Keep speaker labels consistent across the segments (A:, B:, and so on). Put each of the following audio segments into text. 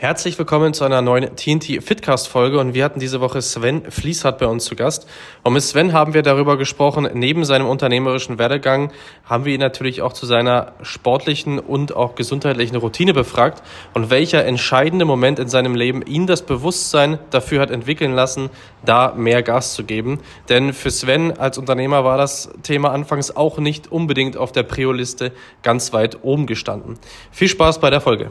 A: Herzlich willkommen zu einer neuen TNT Fitcast Folge und wir hatten diese Woche Sven Fließhardt bei uns zu Gast. Und mit Sven haben wir darüber gesprochen, neben seinem unternehmerischen Werdegang haben wir ihn natürlich auch zu seiner sportlichen und auch gesundheitlichen Routine befragt und welcher entscheidende Moment in seinem Leben ihn das Bewusstsein dafür hat entwickeln lassen, da mehr Gas zu geben. Denn für Sven als Unternehmer war das Thema anfangs auch nicht unbedingt auf der Prio-Liste ganz weit oben gestanden. Viel Spaß bei der Folge.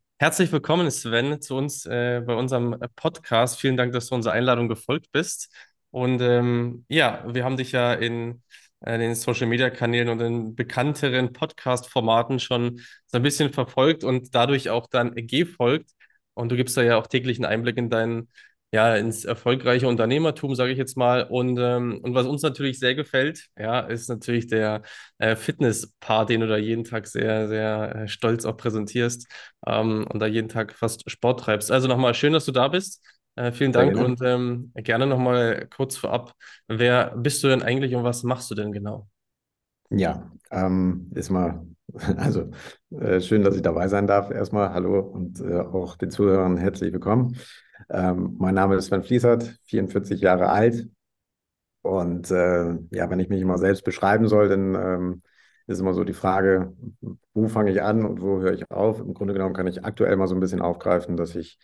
A: Herzlich willkommen, Sven, zu uns äh, bei unserem Podcast. Vielen Dank, dass du unserer Einladung gefolgt bist. Und ähm, ja, wir haben dich ja in, äh, den Social Media Kanälen und in bekannteren Podcast-Formaten schon so ein bisschen verfolgt und dadurch auch dann gefolgt. Und du gibst da ja auch täglich einen Einblick in deinen ja, ins erfolgreiche Unternehmertum, sage ich jetzt mal. Und, ähm, und was uns natürlich sehr gefällt, ja, ist natürlich der äh, Fitness-Part, den du da jeden Tag sehr, sehr äh, stolz auch präsentierst ähm, und da jeden Tag fast Sport treibst. Also nochmal schön, dass du da bist. Äh, vielen Dank und ähm, gerne nochmal kurz vorab. Wer bist du denn eigentlich und was machst du denn genau?
B: Ja, ähm, ist mal, also äh, schön, dass ich dabei sein darf. Erstmal hallo und äh, auch den Zuhörern herzlich willkommen. Ähm, mein Name ist Sven Fließert, 44 Jahre alt. Und äh, ja, wenn ich mich immer selbst beschreiben soll, dann ähm, ist immer so die Frage, wo fange ich an und wo höre ich auf? Im Grunde genommen kann ich aktuell mal so ein bisschen aufgreifen, dass ich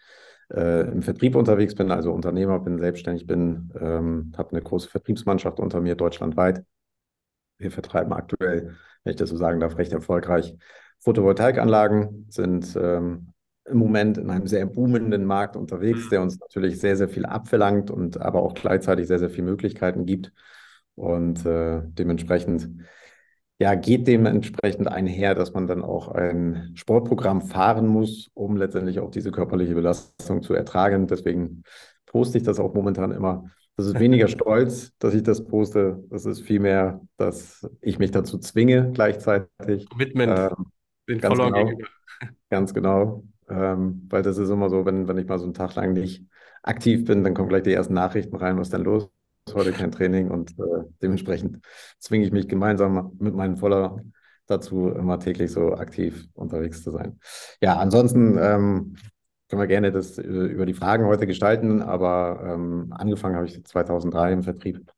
B: äh, im Vertrieb unterwegs bin, also Unternehmer bin, selbstständig bin, ähm, habe eine große Vertriebsmannschaft unter mir deutschlandweit. Wir vertreiben aktuell, wenn ich das so sagen darf, recht erfolgreich Photovoltaikanlagen, sind ähm, im Moment in einem sehr boomenden Markt unterwegs, der uns natürlich sehr, sehr viel abverlangt und aber auch gleichzeitig sehr, sehr viele Möglichkeiten gibt. Und äh, dementsprechend ja, geht dementsprechend einher, dass man dann auch ein Sportprogramm fahren muss, um letztendlich auch diese körperliche Belastung zu ertragen. Deswegen poste ich das auch momentan immer. Das ist weniger stolz, dass ich das poste. Das ist vielmehr, dass ich mich dazu zwinge gleichzeitig.
A: Commitment. Ähm,
B: den ganz genau, ganz genau. Ähm, weil das ist immer so, wenn, wenn ich mal so einen Tag lang nicht aktiv bin, dann kommen gleich die ersten Nachrichten rein, was ist denn los? Heute kein Training und äh, dementsprechend zwinge ich mich gemeinsam mit meinen Voller dazu, immer täglich so aktiv unterwegs zu sein. Ja, ansonsten ähm, können wir gerne das äh, über die Fragen heute gestalten, aber ähm, angefangen habe ich 2003 im Vertrieb.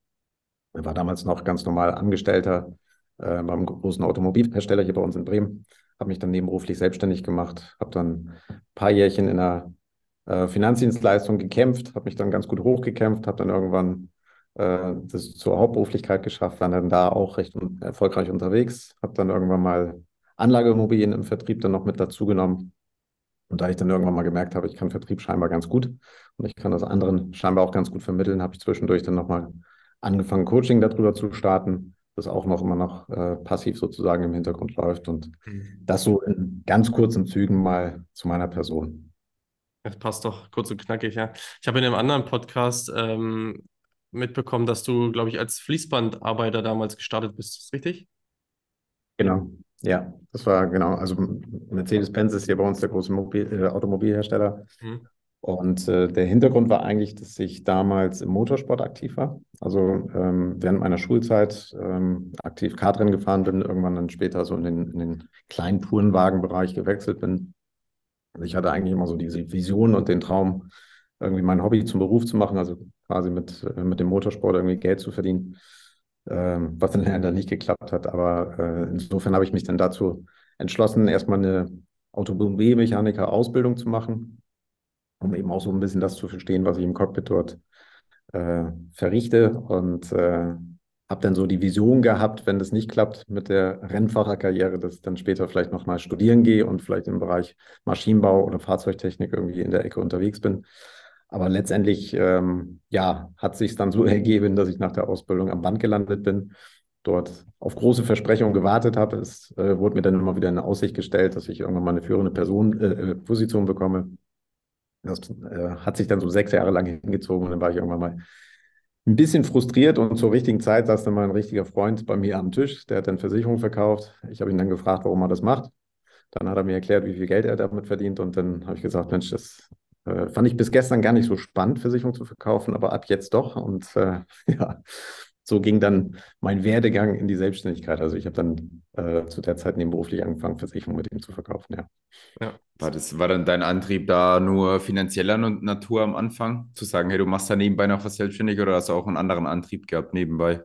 B: Ich war damals noch ganz normal Angestellter äh, beim großen Automobilhersteller hier bei uns in Bremen habe mich dann nebenberuflich selbstständig gemacht, habe dann ein paar Jährchen in der äh, Finanzdienstleistung gekämpft, habe mich dann ganz gut hochgekämpft, habe dann irgendwann äh, das zur Hauptberuflichkeit geschafft, war dann da auch recht erfolgreich unterwegs, habe dann irgendwann mal Anlageimmobilien im Vertrieb dann noch mit dazu genommen. Und da ich dann irgendwann mal gemerkt habe, ich kann Vertrieb scheinbar ganz gut und ich kann das anderen scheinbar auch ganz gut vermitteln, habe ich zwischendurch dann nochmal angefangen, Coaching darüber zu starten das auch noch immer noch äh, passiv sozusagen im Hintergrund läuft. Und mhm. das so in ganz kurzen Zügen mal zu meiner Person.
A: Das passt doch kurz und knackig, ja. Ich habe in einem anderen Podcast ähm, mitbekommen, dass du, glaube ich, als Fließbandarbeiter damals gestartet bist. Ist das richtig?
B: Genau, ja, das war genau. Also Mercedes-Benz ist hier bei uns der große Mobil äh, Automobilhersteller. Mhm. Und äh, der Hintergrund war eigentlich, dass ich damals im Motorsport aktiv war. Also ähm, während meiner Schulzeit ähm, aktiv Kartrennen gefahren bin, irgendwann dann später so in den, in den kleinen Tourenwagenbereich gewechselt bin. Also ich hatte eigentlich immer so diese Vision und den Traum, irgendwie mein Hobby zum Beruf zu machen, also quasi mit, äh, mit dem Motorsport irgendwie Geld zu verdienen, was dann nicht geklappt hat. Aber äh, insofern habe ich mich dann dazu entschlossen, erstmal eine Automobilmechaniker-Ausbildung zu machen um eben auch so ein bisschen das zu verstehen, was ich im Cockpit dort äh, verrichte. Und äh, habe dann so die Vision gehabt, wenn das nicht klappt mit der Rennfahrerkarriere, dass ich dann später vielleicht nochmal studieren gehe und vielleicht im Bereich Maschinenbau oder Fahrzeugtechnik irgendwie in der Ecke unterwegs bin. Aber letztendlich, ähm, ja, hat sich dann so ergeben, dass ich nach der Ausbildung am Band gelandet bin dort auf große Versprechungen gewartet habe. Es äh, wurde mir dann immer wieder in Aussicht gestellt, dass ich irgendwann mal eine führende Person, äh, äh, Position bekomme. Das äh, hat sich dann so sechs Jahre lang hingezogen und dann war ich irgendwann mal ein bisschen frustriert und zur richtigen Zeit saß dann mal ein richtiger Freund bei mir am Tisch, der hat dann Versicherungen verkauft. Ich habe ihn dann gefragt, warum er das macht. Dann hat er mir erklärt, wie viel Geld er damit verdient und dann habe ich gesagt, Mensch, das äh, fand ich bis gestern gar nicht so spannend, Versicherungen zu verkaufen, aber ab jetzt doch. Und äh, ja, so ging dann mein Werdegang in die Selbstständigkeit. Also ich habe dann äh, zu der Zeit nebenberuflich angefangen, Versicherungen mit ihm zu verkaufen, ja.
C: ja. War, das, war dann dein Antrieb da nur finanzieller Natur am Anfang? Zu sagen, hey, du machst da nebenbei noch was selbstständig oder hast du auch einen anderen Antrieb gehabt nebenbei?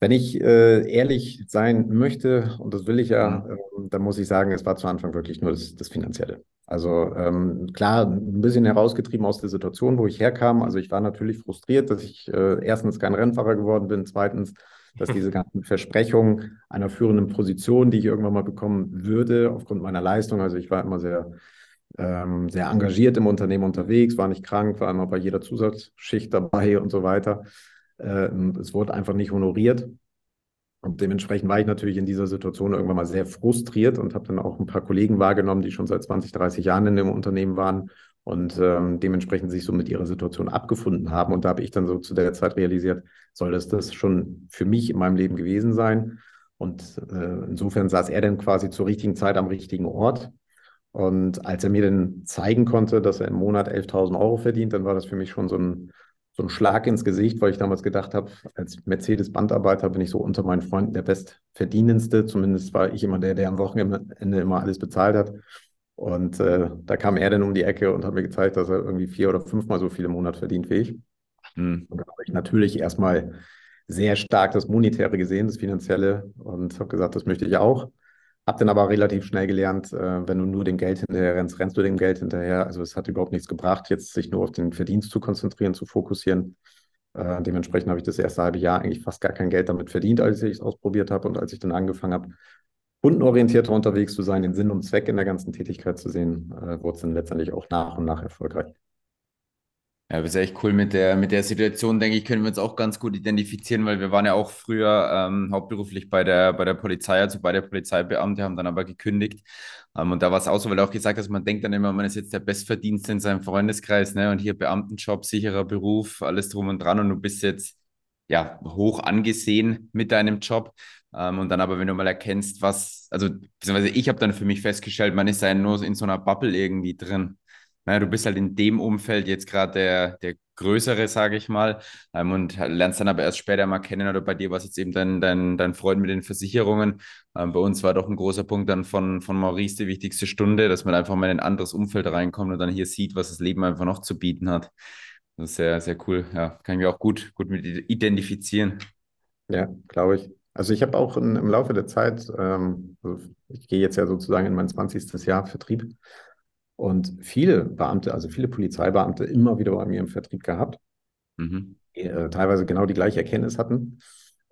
B: Wenn ich äh, ehrlich sein möchte, und das will ich ja, äh, dann muss ich sagen, es war zu Anfang wirklich nur das, das Finanzielle. Also ähm, klar, ein bisschen herausgetrieben aus der Situation, wo ich herkam. Also ich war natürlich frustriert, dass ich äh, erstens kein Rennfahrer geworden bin, zweitens, dass diese ganzen Versprechungen einer führenden Position, die ich irgendwann mal bekommen würde, aufgrund meiner Leistung, also ich war immer sehr, ähm, sehr engagiert im Unternehmen unterwegs, war nicht krank, war immer bei jeder Zusatzschicht dabei und so weiter. Äh, es wurde einfach nicht honoriert. Und dementsprechend war ich natürlich in dieser Situation irgendwann mal sehr frustriert und habe dann auch ein paar Kollegen wahrgenommen, die schon seit 20, 30 Jahren in dem Unternehmen waren und ähm, dementsprechend sich so mit ihrer Situation abgefunden haben. Und da habe ich dann so zu der Zeit realisiert, soll das das schon für mich in meinem Leben gewesen sein? Und äh, insofern saß er dann quasi zur richtigen Zeit am richtigen Ort. Und als er mir dann zeigen konnte, dass er im Monat 11.000 Euro verdient, dann war das für mich schon so ein, so ein Schlag ins Gesicht, weil ich damals gedacht habe, als Mercedes-Bandarbeiter bin ich so unter meinen Freunden der Bestverdienendste. Zumindest war ich immer der, der am Wochenende immer alles bezahlt hat. Und äh, da kam er dann um die Ecke und hat mir gezeigt, dass er irgendwie vier oder fünfmal so viel im Monat verdient wie ich. Mhm. Und da habe ich natürlich erstmal sehr stark das Monetäre gesehen, das Finanzielle, und habe gesagt, das möchte ich auch. Hab dann aber relativ schnell gelernt, äh, wenn du nur dem Geld hinterher rennst, rennst du dem Geld hinterher. Also es hat überhaupt nichts gebracht, jetzt sich nur auf den Verdienst zu konzentrieren, zu fokussieren. Äh, dementsprechend habe ich das erste halbe Jahr eigentlich fast gar kein Geld damit verdient, als ich es ausprobiert habe. Und als ich dann angefangen habe, kundenorientierter unterwegs zu sein, den Sinn und Zweck in der ganzen Tätigkeit zu sehen, äh, wurde es dann letztendlich auch nach und nach erfolgreich.
C: Ja, das ist echt cool mit der, mit der Situation, denke ich, können wir uns auch ganz gut identifizieren, weil wir waren ja auch früher ähm, hauptberuflich bei der, bei der Polizei, also bei der Polizeibeamte, haben dann aber gekündigt. Ähm, und da war es auch so, weil du auch gesagt hast, man denkt dann immer, man ist jetzt der Bestverdienste in seinem Freundeskreis, ne? Und hier Beamtenjob, sicherer Beruf, alles drum und dran und du bist jetzt ja hoch angesehen mit deinem Job. Ähm, und dann aber, wenn du mal erkennst, was, also beziehungsweise ich habe dann für mich festgestellt, man ist ja nur in so einer Bubble irgendwie drin naja, du bist halt in dem Umfeld jetzt gerade der, der Größere, sage ich mal, ähm, und lernst dann aber erst später mal kennen. Oder bei dir war es jetzt eben dein, dein, dein Freund mit den Versicherungen. Ähm, bei uns war doch ein großer Punkt dann von, von Maurice die wichtigste Stunde, dass man einfach mal in ein anderes Umfeld reinkommt und dann hier sieht, was das Leben einfach noch zu bieten hat. Das ist sehr, sehr cool. Ja, kann ich mich auch gut, gut mit identifizieren.
B: Ja, glaube ich. Also ich habe auch in, im Laufe der Zeit, ähm, also ich gehe jetzt ja sozusagen in mein 20. Jahr Vertrieb, und viele Beamte, also viele Polizeibeamte, immer wieder bei mir im Vertrieb gehabt, mhm. die äh, teilweise genau die gleiche Erkenntnis hatten.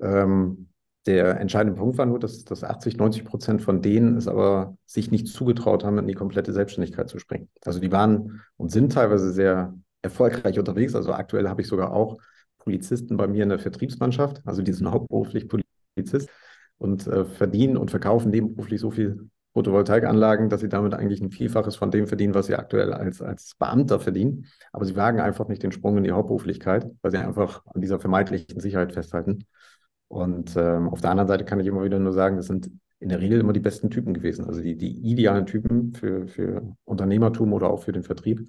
B: Ähm, der entscheidende Punkt war nur, dass, dass 80, 90 Prozent von denen es aber sich nicht zugetraut haben, in die komplette Selbstständigkeit zu springen. Also die waren und sind teilweise sehr erfolgreich unterwegs. Also aktuell habe ich sogar auch Polizisten bei mir in der Vertriebsmannschaft, also die sind hauptberuflich Polizist und äh, verdienen und verkaufen nebenberuflich so viel Photovoltaikanlagen, dass sie damit eigentlich ein Vielfaches von dem verdienen, was sie aktuell als, als Beamter verdienen. Aber sie wagen einfach nicht den Sprung in die Hauptberuflichkeit, weil sie einfach an dieser vermeintlichen Sicherheit festhalten. Und ähm, auf der anderen Seite kann ich immer wieder nur sagen, das sind in der Regel immer die besten Typen gewesen, also die, die idealen Typen für, für Unternehmertum oder auch für den Vertrieb.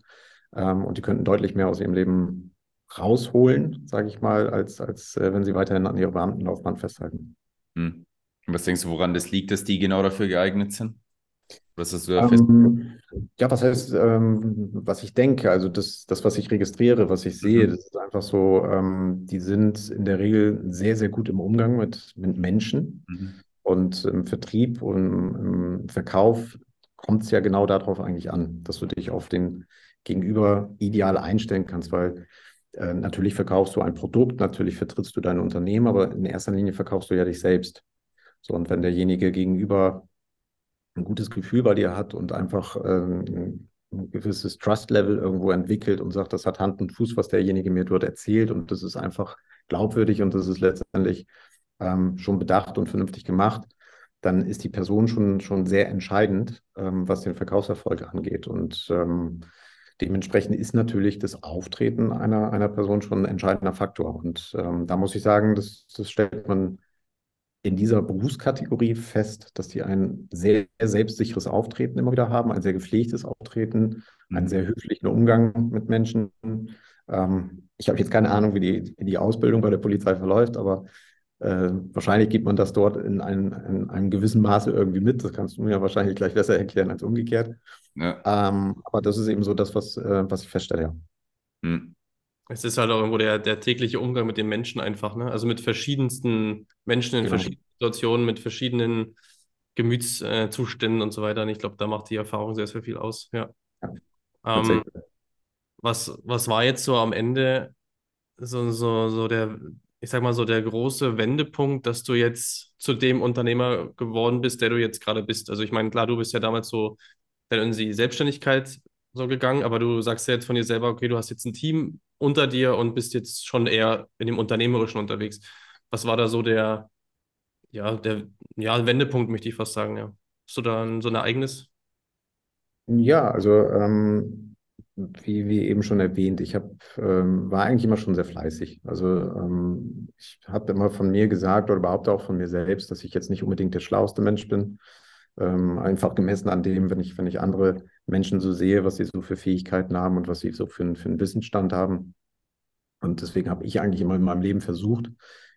B: Ähm, und die könnten deutlich mehr aus ihrem Leben rausholen, sage ich mal, als, als äh, wenn sie weiterhin an ihrer Beamtenlaufbahn festhalten.
C: Hm. Was denkst du, woran das liegt, dass die genau dafür geeignet sind?
B: Was hast du da ähm, Ja, was heißt, ähm, was ich denke, also das, das, was ich registriere, was ich sehe, mhm. das ist einfach so, ähm, die sind in der Regel sehr, sehr gut im Umgang mit, mit Menschen. Mhm. Und im Vertrieb und im Verkauf kommt es ja genau darauf eigentlich an, dass du dich auf den Gegenüber ideal einstellen kannst, weil äh, natürlich verkaufst du ein Produkt, natürlich vertrittst du dein Unternehmen, aber in erster Linie verkaufst du ja dich selbst. So, und wenn derjenige gegenüber ein gutes Gefühl bei dir hat und einfach ähm, ein gewisses Trust-Level irgendwo entwickelt und sagt, das hat Hand und Fuß, was derjenige mir dort erzählt und das ist einfach glaubwürdig und das ist letztendlich ähm, schon bedacht und vernünftig gemacht, dann ist die Person schon, schon sehr entscheidend, ähm, was den Verkaufserfolg angeht. Und ähm, dementsprechend ist natürlich das Auftreten einer, einer Person schon ein entscheidender Faktor. Und ähm, da muss ich sagen, das, das stellt man in dieser Berufskategorie fest, dass die ein sehr selbstsicheres Auftreten immer wieder haben, ein sehr gepflegtes Auftreten, einen mhm. sehr höflichen Umgang mit Menschen. Ähm, ich habe jetzt keine Ahnung, wie die, wie die Ausbildung bei der Polizei verläuft, aber äh, wahrscheinlich gibt man das dort in, ein, in, einem gewissen Maße irgendwie mit. Das kannst du mir wahrscheinlich gleich besser erklären als umgekehrt. Ja. Ähm, aber das ist eben so das, was, äh, was ich feststelle. Ja.
A: Es ist halt auch irgendwo der, der tägliche Umgang mit den Menschen einfach, ne? Also mit verschiedensten Menschen in genau. verschiedenen Situationen, mit verschiedenen Gemütszuständen und so weiter. Und ich glaube, da macht die Erfahrung sehr, sehr viel aus. Ja. ja ähm, was, was war jetzt so am Ende so, so, so der, ich sag mal so, der große Wendepunkt, dass du jetzt zu dem Unternehmer geworden bist, der du jetzt gerade bist? Also ich meine, klar, du bist ja damals so dann in die Selbstständigkeit so gegangen, aber du sagst ja jetzt von dir selber, okay, du hast jetzt ein Team unter dir und bist jetzt schon eher in dem Unternehmerischen unterwegs. Was war da so der, ja, der, ja, Wendepunkt, möchte ich fast sagen, ja. Hast du da ein, so ein Ereignis?
B: Ja, also ähm, wie, wie eben schon erwähnt, ich hab, ähm, war eigentlich immer schon sehr fleißig. Also ähm, ich habe immer von mir gesagt oder behaupte auch von mir selbst, dass ich jetzt nicht unbedingt der schlauste Mensch bin. Ähm, einfach gemessen an dem, wenn ich, wenn ich andere Menschen so sehe, was sie so für Fähigkeiten haben und was sie so für, für einen Wissensstand haben. Und deswegen habe ich eigentlich immer in meinem Leben versucht,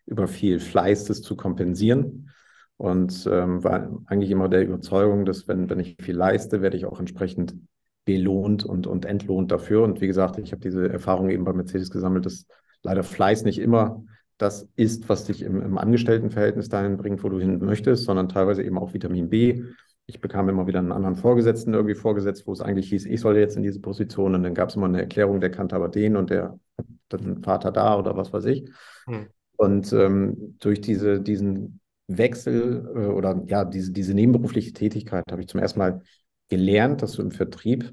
B: über viel Fleiß das zu kompensieren. Und ähm, war eigentlich immer der Überzeugung, dass wenn, wenn ich viel leiste, werde ich auch entsprechend belohnt und, und entlohnt dafür. Und wie gesagt, ich habe diese Erfahrung eben bei Mercedes gesammelt, dass leider Fleiß nicht immer das ist, was dich im, im Angestelltenverhältnis dahin bringt, wo du hin möchtest, sondern teilweise eben auch Vitamin B. Ich bekam immer wieder einen anderen Vorgesetzten irgendwie vorgesetzt, wo es eigentlich hieß, ich soll jetzt in diese Position. Und dann gab es immer eine Erklärung, der kannte aber den und der hat dann Vater da oder was weiß ich. Hm. Und ähm, durch diese, diesen Wechsel äh, oder ja, diese, diese nebenberufliche Tätigkeit habe ich zum ersten Mal gelernt, dass du im Vertrieb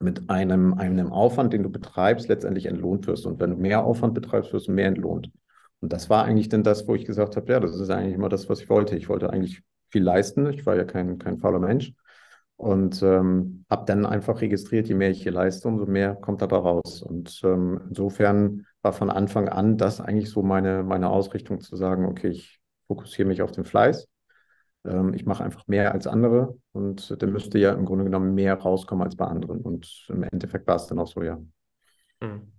B: mit einem, einem Aufwand, den du betreibst, letztendlich entlohnt wirst. Und wenn du mehr Aufwand betreibst, wirst du mehr entlohnt. Und das war eigentlich dann das, wo ich gesagt habe, ja, das ist eigentlich immer das, was ich wollte. Ich wollte eigentlich viel leisten. Ich war ja kein, kein fauler Mensch. Und ähm, habe dann einfach registriert, je mehr ich hier leiste, umso mehr kommt dabei raus. Und ähm, insofern war von Anfang an das eigentlich so meine, meine Ausrichtung zu sagen, okay, ich fokussiere mich auf den Fleiß ähm, ich mache einfach mehr als andere und dann müsste ja im Grunde genommen mehr rauskommen als bei anderen. Und im Endeffekt war es dann auch so, ja.
A: Hm.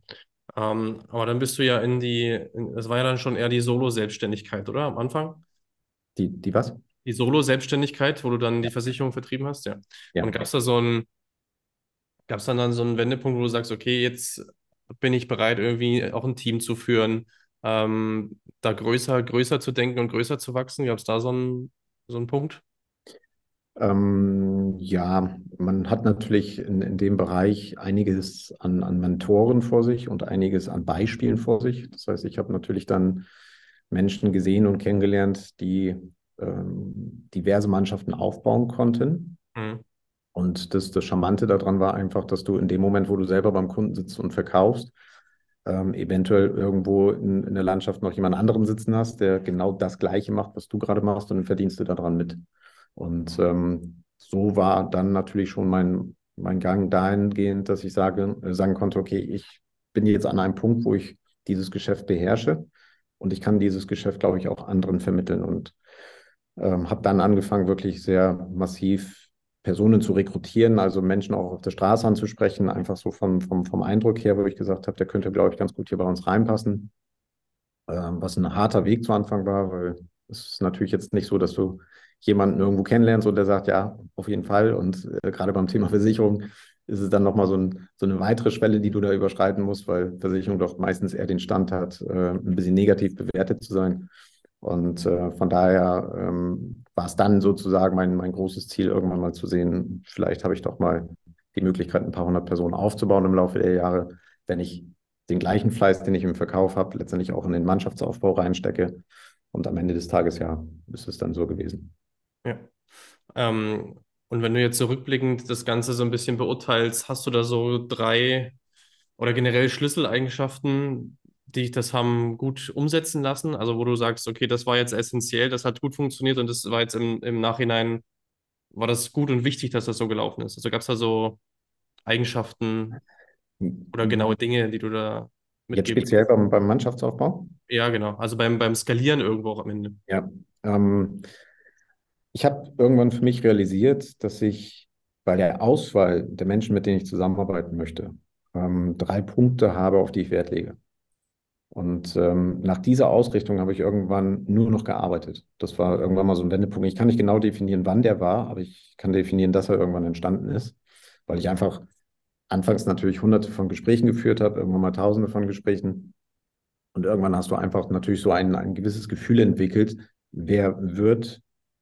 A: Ähm, aber dann bist du ja in die, das war ja dann schon eher die Solo-Selbstständigkeit, oder? Am Anfang?
B: Die, die was?
A: Die Solo-Selbstständigkeit, wo du dann die Versicherung vertrieben hast, ja. ja. Und gab es da so ein, gab es dann, dann so einen Wendepunkt, wo du sagst, okay, jetzt bin ich bereit, irgendwie auch ein Team zu führen, ähm, da größer, größer zu denken und größer zu wachsen? Gab es da so einen so ein Punkt?
B: Ähm, ja, man hat natürlich in, in dem Bereich einiges an, an Mentoren vor sich und einiges an Beispielen vor sich. Das heißt, ich habe natürlich dann Menschen gesehen und kennengelernt, die ähm, diverse Mannschaften aufbauen konnten. Mhm. Und das, das Charmante daran war einfach, dass du in dem Moment, wo du selber beim Kunden sitzt und verkaufst, ähm, eventuell irgendwo in, in, der Landschaft noch jemand anderen sitzen hast, der genau das Gleiche macht, was du gerade machst, und dann verdienst du daran mit. Und ähm, so war dann natürlich schon mein, mein Gang dahingehend, dass ich sage, äh, sagen konnte, okay, ich bin jetzt an einem Punkt, wo ich dieses Geschäft beherrsche und ich kann dieses Geschäft, glaube ich, auch anderen vermitteln und ähm, habe dann angefangen, wirklich sehr massiv Personen zu rekrutieren, also Menschen auch auf der Straße anzusprechen, einfach so vom, vom, vom Eindruck her, wo ich gesagt habe, der könnte, glaube ich, ganz gut hier bei uns reinpassen. Ähm, was ein harter Weg zu Anfang war, weil es ist natürlich jetzt nicht so, dass du jemanden irgendwo kennenlernst und der sagt, ja, auf jeden Fall. Und äh, gerade beim Thema Versicherung ist es dann nochmal so, ein, so eine weitere Schwelle, die du da überschreiten musst, weil Versicherung doch meistens eher den Stand hat, äh, ein bisschen negativ bewertet zu sein. Und äh, von daher ähm, war es dann sozusagen mein, mein großes Ziel, irgendwann mal zu sehen, vielleicht habe ich doch mal die Möglichkeit, ein paar hundert Personen aufzubauen im Laufe der Jahre, wenn ich den gleichen Fleiß, den ich im Verkauf habe, letztendlich auch in den Mannschaftsaufbau reinstecke. Und am Ende des Tages, ja, ist es dann so gewesen.
A: Ja. Ähm, und wenn du jetzt zurückblickend das Ganze so ein bisschen beurteilst, hast du da so drei oder generell Schlüsseleigenschaften, die das haben gut umsetzen lassen? Also wo du sagst, okay, das war jetzt essentiell, das hat gut funktioniert und das war jetzt im, im Nachhinein, war das gut und wichtig, dass das so gelaufen ist? Also gab es da so Eigenschaften oder genaue Dinge, die du da
B: Jetzt speziell beim, beim Mannschaftsaufbau?
A: Ja, genau. Also beim, beim Skalieren irgendwo auch am Ende.
B: Ja. Ähm, ich habe irgendwann für mich realisiert, dass ich bei der Auswahl der Menschen, mit denen ich zusammenarbeiten möchte, ähm, drei Punkte habe, auf die ich Wert lege. Und ähm, nach dieser Ausrichtung habe ich irgendwann nur noch gearbeitet. Das war irgendwann mal so ein Wendepunkt. Ich kann nicht genau definieren, wann der war, aber ich kann definieren, dass er irgendwann entstanden ist, weil ich einfach anfangs natürlich hunderte von Gesprächen geführt habe, irgendwann mal tausende von Gesprächen. Und irgendwann hast du einfach natürlich so ein, ein gewisses Gefühl entwickelt, wer wird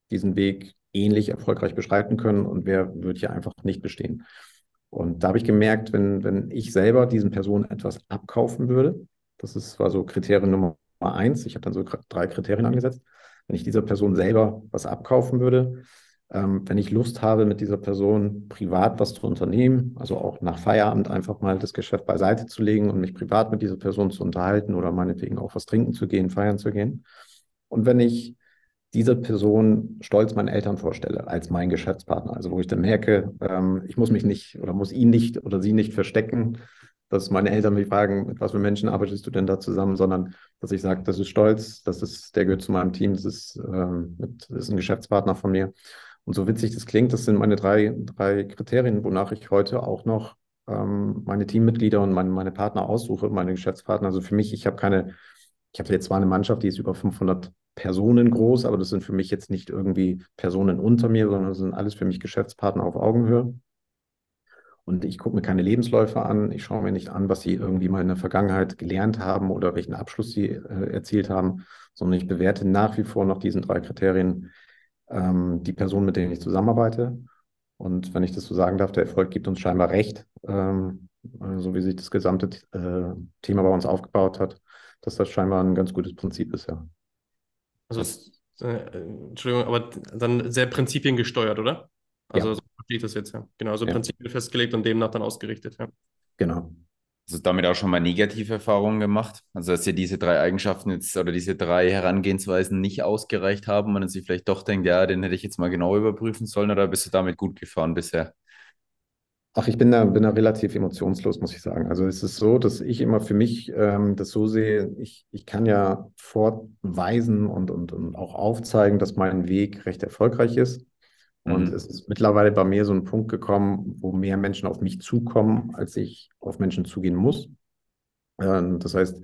B: diesen Weg ähnlich erfolgreich beschreiten können und wer wird hier einfach nicht bestehen. Und da habe ich gemerkt, wenn, wenn ich selber diesen Personen etwas abkaufen würde, das ist, war so Kriterium Nummer eins, ich habe dann so drei Kriterien angesetzt, wenn ich dieser Person selber was abkaufen würde, ähm, wenn ich Lust habe, mit dieser Person privat was zu unternehmen, also auch nach Feierabend einfach mal das Geschäft beiseite zu legen und mich privat mit dieser Person zu unterhalten oder meinetwegen auch was trinken zu gehen, feiern zu gehen. Und wenn ich diese Person stolz meinen Eltern vorstelle als mein Geschäftspartner, also wo ich dann merke, ähm, ich muss mich nicht oder muss ihn nicht oder sie nicht verstecken, dass meine Eltern mich fragen, mit was für Menschen arbeitest du denn da zusammen, sondern dass ich sage, das ist stolz, das ist, der gehört zu meinem Team, das ist, ähm, mit, das ist ein Geschäftspartner von mir. Und so witzig das klingt, das sind meine drei, drei Kriterien, wonach ich heute auch noch ähm, meine Teammitglieder und meine, meine Partner aussuche, meine Geschäftspartner. Also für mich, ich habe keine, ich habe jetzt zwar eine Mannschaft, die ist über 500 Personen groß, aber das sind für mich jetzt nicht irgendwie Personen unter mir, sondern das sind alles für mich Geschäftspartner auf Augenhöhe. Und ich gucke mir keine Lebensläufe an, ich schaue mir nicht an, was sie irgendwie mal in der Vergangenheit gelernt haben oder welchen Abschluss sie äh, erzielt haben, sondern ich bewerte nach wie vor nach diesen drei Kriterien ähm, die Personen, mit denen ich zusammenarbeite. Und wenn ich das so sagen darf, der Erfolg gibt uns scheinbar recht, ähm, so wie sich das gesamte äh, Thema bei uns aufgebaut hat, dass das scheinbar ein ganz gutes Prinzip ist, ja.
A: Also, äh, Entschuldigung, aber dann sehr prinzipiengesteuert, oder? Also, ja. Verstehe ich das jetzt, ja. Genau, so ja. Prinzipien festgelegt und demnach dann ausgerichtet, ja.
B: Genau.
C: Du damit auch schon mal negative Erfahrungen gemacht? Also, dass dir diese drei Eigenschaften jetzt oder diese drei Herangehensweisen nicht ausgereicht haben und man sich vielleicht doch denkt, ja, den hätte ich jetzt mal genau überprüfen sollen oder bist du damit gut gefahren bisher?
B: Ach, ich bin da, bin da relativ emotionslos, muss ich sagen. Also es ist so, dass ich immer für mich ähm, das so sehe, ich, ich kann ja vorweisen und, und, und auch aufzeigen, dass mein Weg recht erfolgreich ist. Und mhm. es ist mittlerweile bei mir so ein Punkt gekommen, wo mehr Menschen auf mich zukommen, als ich auf Menschen zugehen muss. Ähm, das heißt,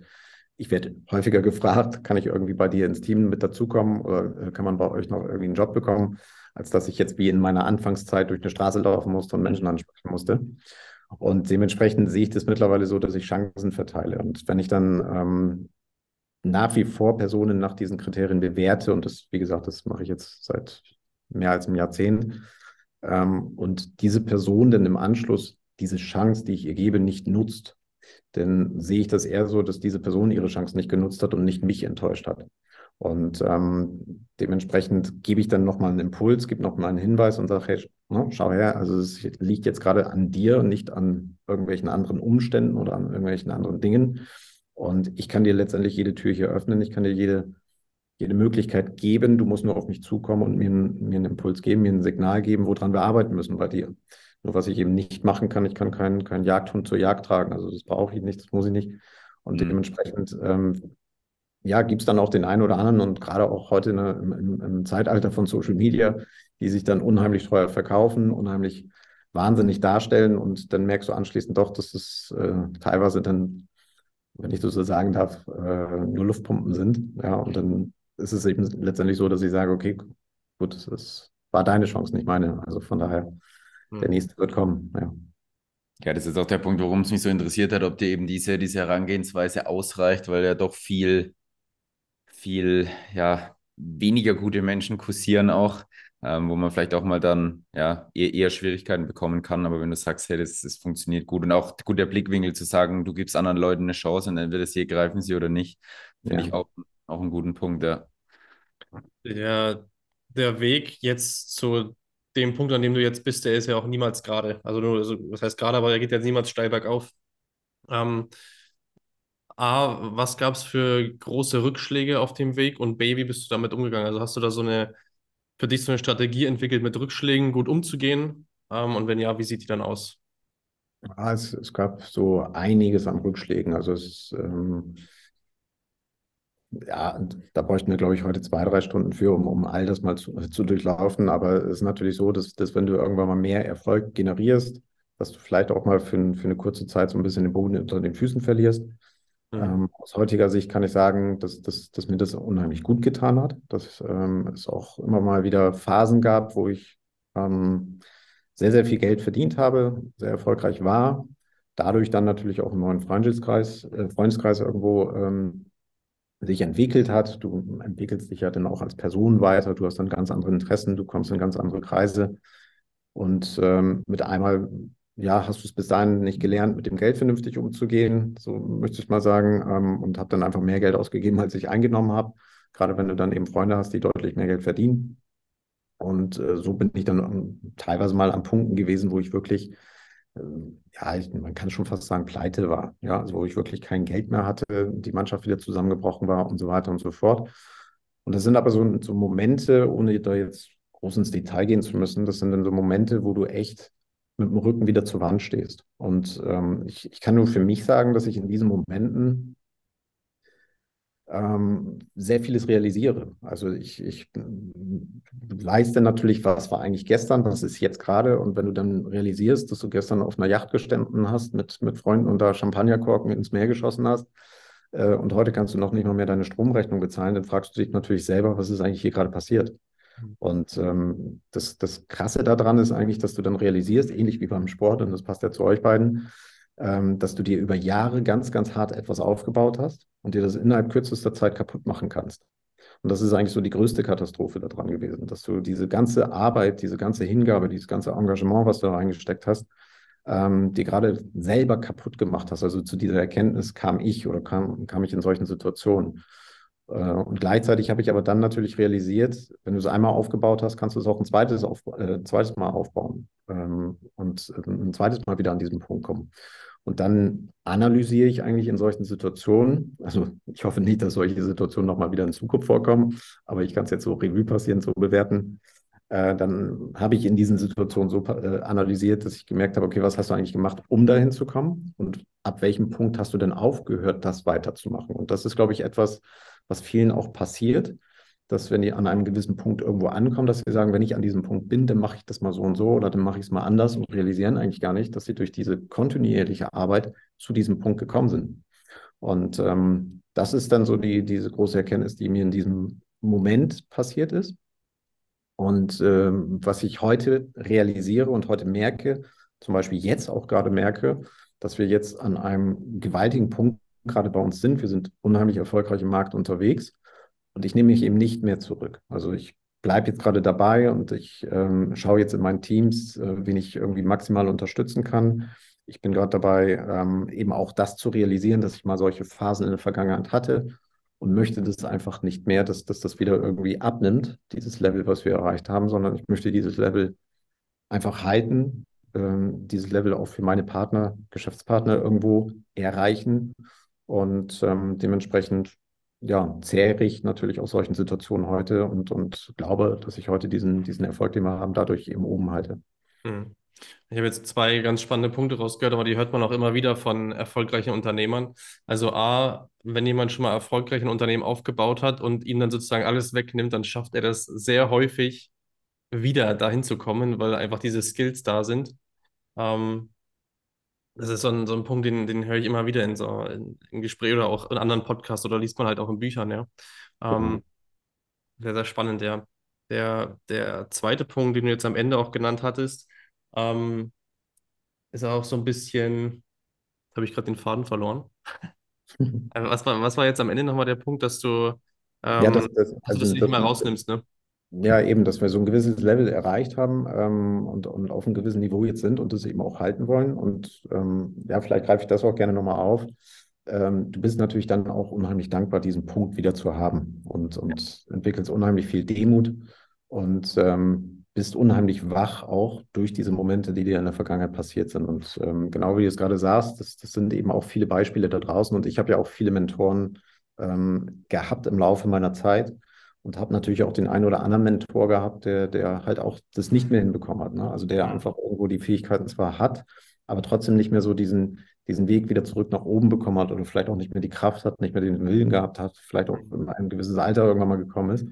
B: ich werde häufiger gefragt, kann ich irgendwie bei dir ins Team mit dazukommen oder äh, kann man bei euch noch irgendwie einen Job bekommen, als dass ich jetzt wie in meiner Anfangszeit durch eine Straße laufen musste und Menschen ansprechen musste. Und dementsprechend sehe ich das mittlerweile so, dass ich Chancen verteile. Und wenn ich dann ähm, nach wie vor Personen nach diesen Kriterien bewerte, und das, wie gesagt, das mache ich jetzt seit mehr als einem Jahrzehnt. Ähm, und diese Person dann im Anschluss diese Chance, die ich ihr gebe, nicht nutzt, dann sehe ich das eher so, dass diese Person ihre Chance nicht genutzt hat und nicht mich enttäuscht hat. Und ähm, dementsprechend gebe ich dann nochmal einen Impuls, gebe nochmal einen Hinweis und sage, hey, ne, schau her, also es liegt jetzt gerade an dir und nicht an irgendwelchen anderen Umständen oder an irgendwelchen anderen Dingen. Und ich kann dir letztendlich jede Tür hier öffnen, ich kann dir jede jede Möglichkeit geben. Du musst nur auf mich zukommen und mir, mir einen Impuls geben, mir ein Signal geben, woran wir arbeiten müssen bei dir. Nur was ich eben nicht machen kann, ich kann keinen, keinen Jagdhund zur Jagd tragen. Also das brauche ich nicht, das muss ich nicht. Und mhm. dementsprechend ähm, ja, gibt es dann auch den einen oder anderen und gerade auch heute ne, im, im, im, Zeitalter von Social Media, die sich dann unheimlich teuer verkaufen, unheimlich wahnsinnig darstellen und dann merkst du anschließend doch, dass es äh, teilweise dann, wenn ich das so sagen darf, äh, nur Luftpumpen sind. Ja, und dann ist es eben letztendlich so, dass ich sage, okay, gut, es war deine Chance, nicht meine. Also von daher, hm. der nächste wird kommen. Ja.
C: Ja, das ist auch der Punkt, warum es mich so interessiert hat, ob dir eben diese, diese Herangehensweise ausreicht, weil ja doch viel, viel, ja, weniger gute Menschen kursieren auch, ähm, wo man vielleicht auch mal dann, ja, eher, eher, Schwierigkeiten bekommen kann. Aber wenn du sagst, hey, das, das funktioniert gut und auch gut der Blickwinkel zu sagen, du gibst anderen Leuten eine Chance und entweder sie greifen sie oder nicht, finde ja. ich auch, auch einen guten Punkt, ja.
A: Der, der Weg jetzt zu dem Punkt, an dem du jetzt bist, der ist ja auch niemals gerade. Also, nur, also das heißt gerade, aber er geht jetzt niemals steil bergauf. Ähm, A, was gab es für große Rückschläge auf dem Weg und B, wie bist du damit umgegangen? Also hast du da so eine, für dich so eine Strategie entwickelt, mit Rückschlägen gut umzugehen? Ähm, und wenn ja, wie sieht die dann aus?
B: Ja, es, es gab so einiges an Rückschlägen. Also es ähm, ja, da bräuchten wir, glaube ich, heute zwei, drei Stunden für, um, um all das mal zu, zu durchlaufen. Aber es ist natürlich so, dass, dass wenn du irgendwann mal mehr Erfolg generierst, dass du vielleicht auch mal für, für eine kurze Zeit so ein bisschen den Boden unter den Füßen verlierst. Mhm. Ähm, aus heutiger Sicht kann ich sagen, dass, dass, dass mir das unheimlich gut getan hat, dass ähm, es auch immer mal wieder Phasen gab, wo ich ähm, sehr, sehr viel Geld verdient habe, sehr erfolgreich war, dadurch dann natürlich auch einen neuen Freundeskreis, äh, Freundeskreis irgendwo ähm, sich entwickelt hat. Du entwickelst dich ja dann auch als Person weiter, du hast dann ganz andere Interessen, du kommst in ganz andere Kreise. Und ähm, mit einmal, ja, hast du es bis dahin nicht gelernt, mit dem Geld vernünftig umzugehen, so möchte ich mal sagen, ähm, und habe dann einfach mehr Geld ausgegeben, als ich eingenommen habe. Gerade wenn du dann eben Freunde hast, die deutlich mehr Geld verdienen. Und äh, so bin ich dann um, teilweise mal an Punkten gewesen, wo ich wirklich ähm, ja, ich, man kann schon fast sagen, pleite war. Ja, also wo ich wirklich kein Geld mehr hatte, die Mannschaft wieder zusammengebrochen war und so weiter und so fort. Und das sind aber so, so Momente, ohne da jetzt groß ins Detail gehen zu müssen, das sind dann so Momente, wo du echt mit dem Rücken wieder zur Wand stehst. Und ähm, ich, ich kann nur für mich sagen, dass ich in diesen Momenten ähm, sehr vieles realisiere. Also ich, ich weiß dann natürlich, was war eigentlich gestern, was ist jetzt gerade. Und wenn du dann realisierst, dass du gestern auf einer Yacht gestanden hast mit, mit Freunden und da Champagnerkorken ins Meer geschossen hast, äh, und heute kannst du noch nicht mal mehr deine Stromrechnung bezahlen, dann fragst du dich natürlich selber, was ist eigentlich hier gerade passiert. Mhm. Und ähm, das, das Krasse daran ist eigentlich, dass du dann realisierst, ähnlich wie beim Sport, und das passt ja zu euch beiden, ähm, dass du dir über Jahre ganz, ganz hart etwas aufgebaut hast und dir das innerhalb kürzester Zeit kaputt machen kannst. Und das ist eigentlich so die größte Katastrophe daran gewesen, dass du diese ganze Arbeit, diese ganze Hingabe, dieses ganze Engagement, was du da reingesteckt hast, ähm, die gerade selber kaputt gemacht hast. Also zu dieser Erkenntnis kam ich oder kam, kam ich in solchen Situationen. Äh, und gleichzeitig habe ich aber dann natürlich realisiert, wenn du es einmal aufgebaut hast, kannst du es auch ein zweites, auf, äh, zweites Mal aufbauen ähm, und äh, ein zweites Mal wieder an diesen Punkt kommen. Und dann analysiere ich eigentlich in solchen Situationen, also ich hoffe nicht, dass solche Situationen nochmal wieder in Zukunft vorkommen, aber ich kann es jetzt so Revue passieren, so bewerten. Äh, dann habe ich in diesen Situationen so äh, analysiert, dass ich gemerkt habe, okay, was hast du eigentlich gemacht, um dahin zu kommen? Und ab welchem Punkt hast du denn aufgehört, das weiterzumachen? Und das ist, glaube ich, etwas, was vielen auch passiert, dass wenn die an einem gewissen Punkt irgendwo ankommen, dass sie sagen, wenn ich an diesem Punkt bin, dann mache ich das mal so und so oder dann mache ich es mal anders und realisieren eigentlich gar nicht, dass sie durch diese kontinuierliche Arbeit zu diesem Punkt gekommen sind. Und ähm, das ist dann so die, diese große Erkenntnis, die mir in diesem Moment passiert ist. Und ähm, was ich heute realisiere und heute merke, zum Beispiel jetzt auch gerade merke, dass wir jetzt an einem gewaltigen Punkt gerade bei uns sind. Wir sind unheimlich erfolgreich im Markt unterwegs und ich nehme mich eben nicht mehr zurück. Also ich bleibe jetzt gerade dabei und ich ähm, schaue jetzt in meinen Teams, äh, wen ich irgendwie maximal unterstützen kann. Ich bin gerade dabei, ähm, eben auch das zu realisieren, dass ich mal solche Phasen in der Vergangenheit hatte und möchte das einfach nicht mehr, dass, dass das wieder irgendwie abnimmt, dieses Level, was wir erreicht haben, sondern ich möchte dieses Level einfach halten, ähm, dieses Level auch für meine Partner, Geschäftspartner irgendwo erreichen und ähm, dementsprechend ja, zehre ich natürlich aus solchen Situationen heute und, und glaube, dass ich heute diesen, diesen Erfolg, den wir haben, dadurch eben oben halte.
A: Hm. Ich habe jetzt zwei ganz spannende Punkte rausgehört, aber die hört man auch immer wieder von erfolgreichen Unternehmern. Also A, wenn jemand schon mal erfolgreich ein Unternehmen aufgebaut hat und ihm dann sozusagen alles wegnimmt, dann schafft er das sehr häufig wieder dahin zu kommen, weil einfach diese Skills da sind. Ähm, das ist so ein, so ein Punkt, den, den höre ich immer wieder in so in, in Gesprächen oder auch in anderen Podcasts oder liest man halt auch in Büchern, ja. Ähm, mhm. Sehr, sehr spannend, ja. Der, der zweite Punkt, den du jetzt am Ende auch genannt hattest, ähm, ist auch so ein bisschen, habe ich gerade den Faden verloren. Also was war, was war jetzt am Ende nochmal der Punkt, dass du, ähm, ja, das, das, also, dass du das nicht mehr rausnimmst, ne?
B: Ja, eben, dass wir so ein gewisses Level erreicht haben ähm, und, und auf einem gewissen Niveau jetzt sind und das eben auch halten wollen. Und ähm, ja, vielleicht greife ich das auch gerne nochmal auf. Ähm, du bist natürlich dann auch unheimlich dankbar, diesen Punkt wieder zu haben und, und entwickelst unheimlich viel Demut und ähm, bist unheimlich wach auch durch diese Momente, die dir in der Vergangenheit passiert sind. Und ähm, genau wie du es gerade sagst, das, das, sind eben auch viele Beispiele da draußen. Und ich habe ja auch viele Mentoren ähm, gehabt im Laufe meiner Zeit und habe natürlich auch den einen oder anderen Mentor gehabt, der, der halt auch das nicht mehr hinbekommen hat. Ne? Also der einfach irgendwo die Fähigkeiten zwar hat, aber trotzdem nicht mehr so diesen, diesen Weg wieder zurück nach oben bekommen hat oder vielleicht auch nicht mehr die Kraft hat, nicht mehr den Willen gehabt hat, vielleicht auch in ein gewisses Alter irgendwann mal gekommen ist.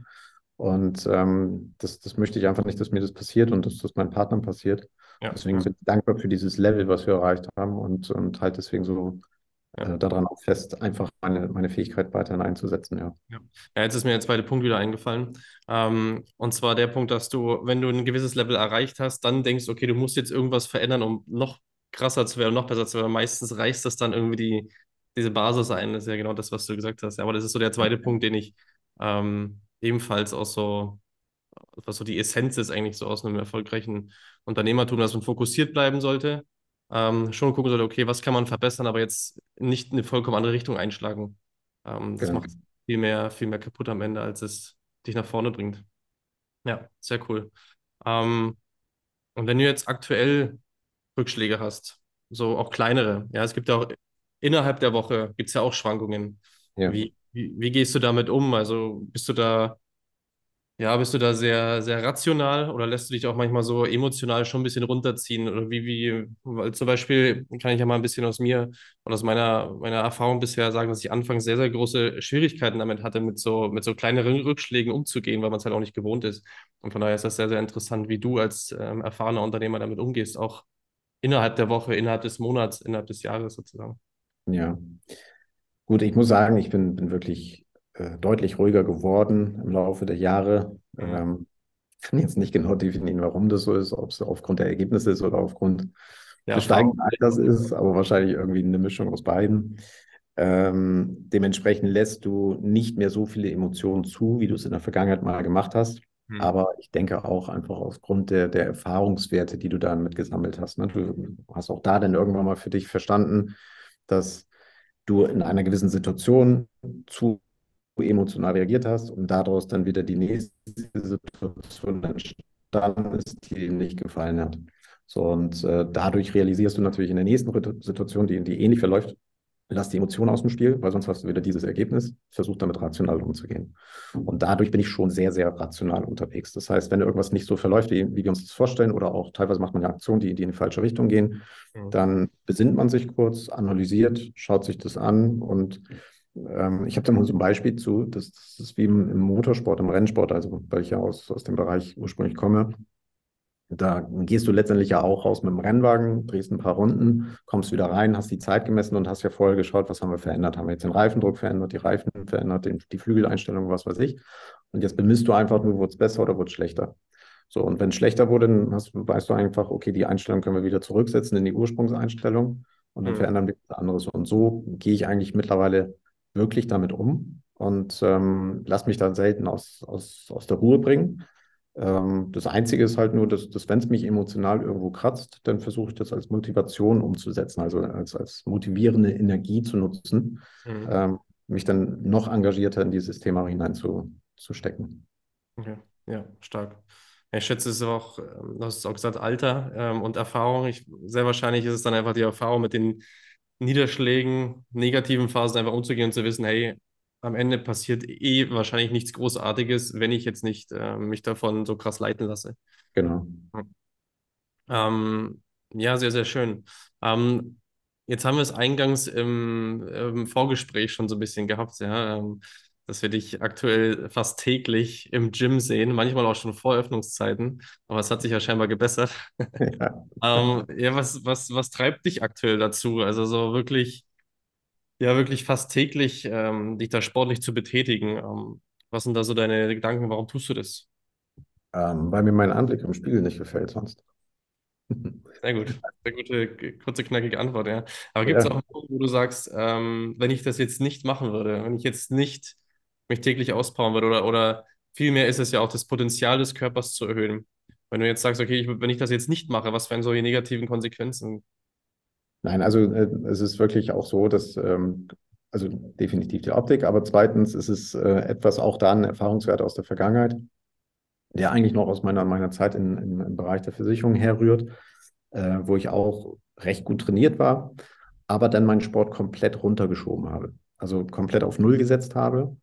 B: Und ähm, das, das möchte ich einfach nicht, dass mir das passiert und dass das meinen Partnern passiert. Ja. Deswegen bin ich dankbar für dieses Level, was wir erreicht haben und, und halt deswegen so ja. äh, daran auch fest, einfach meine, meine Fähigkeit weiterhin einzusetzen. Ja.
A: ja. Ja. jetzt ist mir der zweite Punkt wieder eingefallen. Ähm, und zwar der Punkt, dass du, wenn du ein gewisses Level erreicht hast, dann denkst, okay, du musst jetzt irgendwas verändern, um noch krasser zu werden, noch besser zu werden. Meistens reißt das dann irgendwie die, diese Basis ein. Das ist ja genau das, was du gesagt hast. Ja, aber das ist so der zweite Punkt, den ich ähm, ebenfalls auch so, was so die Essenz ist eigentlich so aus einem erfolgreichen Unternehmertum, dass man fokussiert bleiben sollte, ähm, schon gucken sollte, okay, was kann man verbessern, aber jetzt nicht eine vollkommen andere Richtung einschlagen. Ähm, das genau. macht viel mehr, viel mehr kaputt am Ende, als es dich nach vorne bringt. Ja, sehr cool. Ähm, und wenn du jetzt aktuell Rückschläge hast, so auch kleinere, ja, es gibt ja auch innerhalb der Woche gibt es ja auch Schwankungen. Ja. Wie, wie, wie gehst du damit um? Also bist du da, ja, bist du da sehr, sehr rational oder lässt du dich auch manchmal so emotional schon ein bisschen runterziehen? Oder wie, wie, weil zum Beispiel kann ich ja mal ein bisschen aus mir und aus meiner, meiner Erfahrung bisher sagen, dass ich anfangs sehr, sehr große Schwierigkeiten damit hatte, mit so, mit so kleineren Rückschlägen umzugehen, weil man es halt auch nicht gewohnt ist. Und von daher ist das sehr, sehr interessant, wie du als ähm, erfahrener Unternehmer damit umgehst, auch innerhalb der Woche, innerhalb des Monats, innerhalb des Jahres sozusagen.
B: Ja, Gut, ich muss sagen, ich bin, bin wirklich äh, deutlich ruhiger geworden im Laufe der Jahre. Mhm. Ähm, kann jetzt nicht genau definieren, warum das so ist, ob es aufgrund der Ergebnisse ist oder aufgrund ja, des steigenden Alters ist, aber wahrscheinlich irgendwie eine Mischung aus beiden. Ähm, dementsprechend lässt du nicht mehr so viele Emotionen zu, wie du es in der Vergangenheit mal gemacht hast. Mhm. Aber ich denke auch einfach aufgrund der, der Erfahrungswerte, die du dann mitgesammelt hast. Ne? Du hast auch da dann irgendwann mal für dich verstanden, dass du in einer gewissen Situation zu emotional reagiert hast und daraus dann wieder die nächste Situation entstanden ist, die dir nicht gefallen hat. So, und äh, dadurch realisierst du natürlich in der nächsten Situation, die, die ähnlich verläuft, lass die Emotionen aus dem Spiel, weil sonst hast du wieder dieses Ergebnis. Versuch damit rational umzugehen. Und dadurch bin ich schon sehr, sehr rational unterwegs. Das heißt, wenn irgendwas nicht so verläuft, wie, wie wir uns das vorstellen, oder auch teilweise macht man ja Aktionen, die, die in die falsche Richtung gehen, mhm. dann besinnt man sich kurz, analysiert, schaut sich das an und ähm, ich habe da mal so ein Beispiel zu, das, das ist wie im, im, Motorsport, im Rennsport, also weil ich ja aus, aus dem Bereich ursprünglich komme. Da gehst du letztendlich ja auch raus mit dem Rennwagen, drehst ein paar Runden, kommst wieder rein, hast die Zeit gemessen und hast ja vorher geschaut, was haben wir verändert. Haben wir jetzt den Reifendruck verändert, die Reifen verändert, den, die Flügeleinstellung, was weiß ich. Und jetzt bemisst du einfach nur, wurde es besser oder wurde es schlechter. So, und wenn es schlechter wurde, dann hast, weißt du einfach, okay, die Einstellung können wir wieder zurücksetzen in die Ursprungseinstellung und dann mhm. verändern wir was anderes. Und so gehe ich eigentlich mittlerweile wirklich damit um und ähm, lass mich dann selten aus, aus, aus der Ruhe bringen ähm, das Einzige ist halt nur, dass, dass wenn es mich emotional irgendwo kratzt, dann versuche ich das als Motivation umzusetzen, also als, als motivierende Energie zu nutzen, mhm. ähm, mich dann noch engagierter in dieses Thema hineinzustecken.
A: Okay. Ja, stark. Ich schätze, es ist auch, ähm, du hast es auch gesagt, Alter ähm, und Erfahrung. Ich, sehr wahrscheinlich ist es dann einfach die Erfahrung mit den Niederschlägen, negativen Phasen einfach umzugehen und zu wissen, hey, am Ende passiert eh wahrscheinlich nichts Großartiges, wenn ich jetzt nicht äh, mich davon so krass leiten lasse.
B: Genau.
A: Ähm, ja, sehr, sehr schön. Ähm, jetzt haben wir es eingangs im, im, Vorgespräch schon so ein bisschen gehabt, ja, ähm, dass wir dich aktuell fast täglich im Gym sehen, manchmal auch schon vor Öffnungszeiten, aber es hat sich ja scheinbar gebessert. Ja, ähm, ja was, was, was treibt dich aktuell dazu? Also so wirklich ja wirklich fast täglich ähm, dich da sportlich zu betätigen. Ähm, was sind da so deine Gedanken? Warum tust du das?
B: Ähm, weil mir mein Anblick im Spiegel nicht gefällt sonst.
A: Sehr gut. Sehr gute, kurze, knackige Antwort, ja. Aber gibt es ja. auch einen Punkt, wo du sagst, ähm, wenn ich das jetzt nicht machen würde, wenn ich jetzt nicht mich täglich auspowern würde oder, oder vielmehr ist es ja auch das Potenzial des Körpers zu erhöhen. Wenn du jetzt sagst, okay, ich, wenn ich das jetzt nicht mache, was wären solche negativen Konsequenzen?
B: Nein, also äh, es ist wirklich auch so, dass, ähm, also definitiv die Optik, aber zweitens ist es äh, etwas auch da ein Erfahrungswert aus der Vergangenheit. der eigentlich noch aus meiner, meiner Zeit in, in, im Bereich der Versicherung herrührt, äh, wo ich auch recht gut trainiert war, aber dann meinen Sport komplett runtergeschoben habe. Also komplett auf Null gesetzt habe,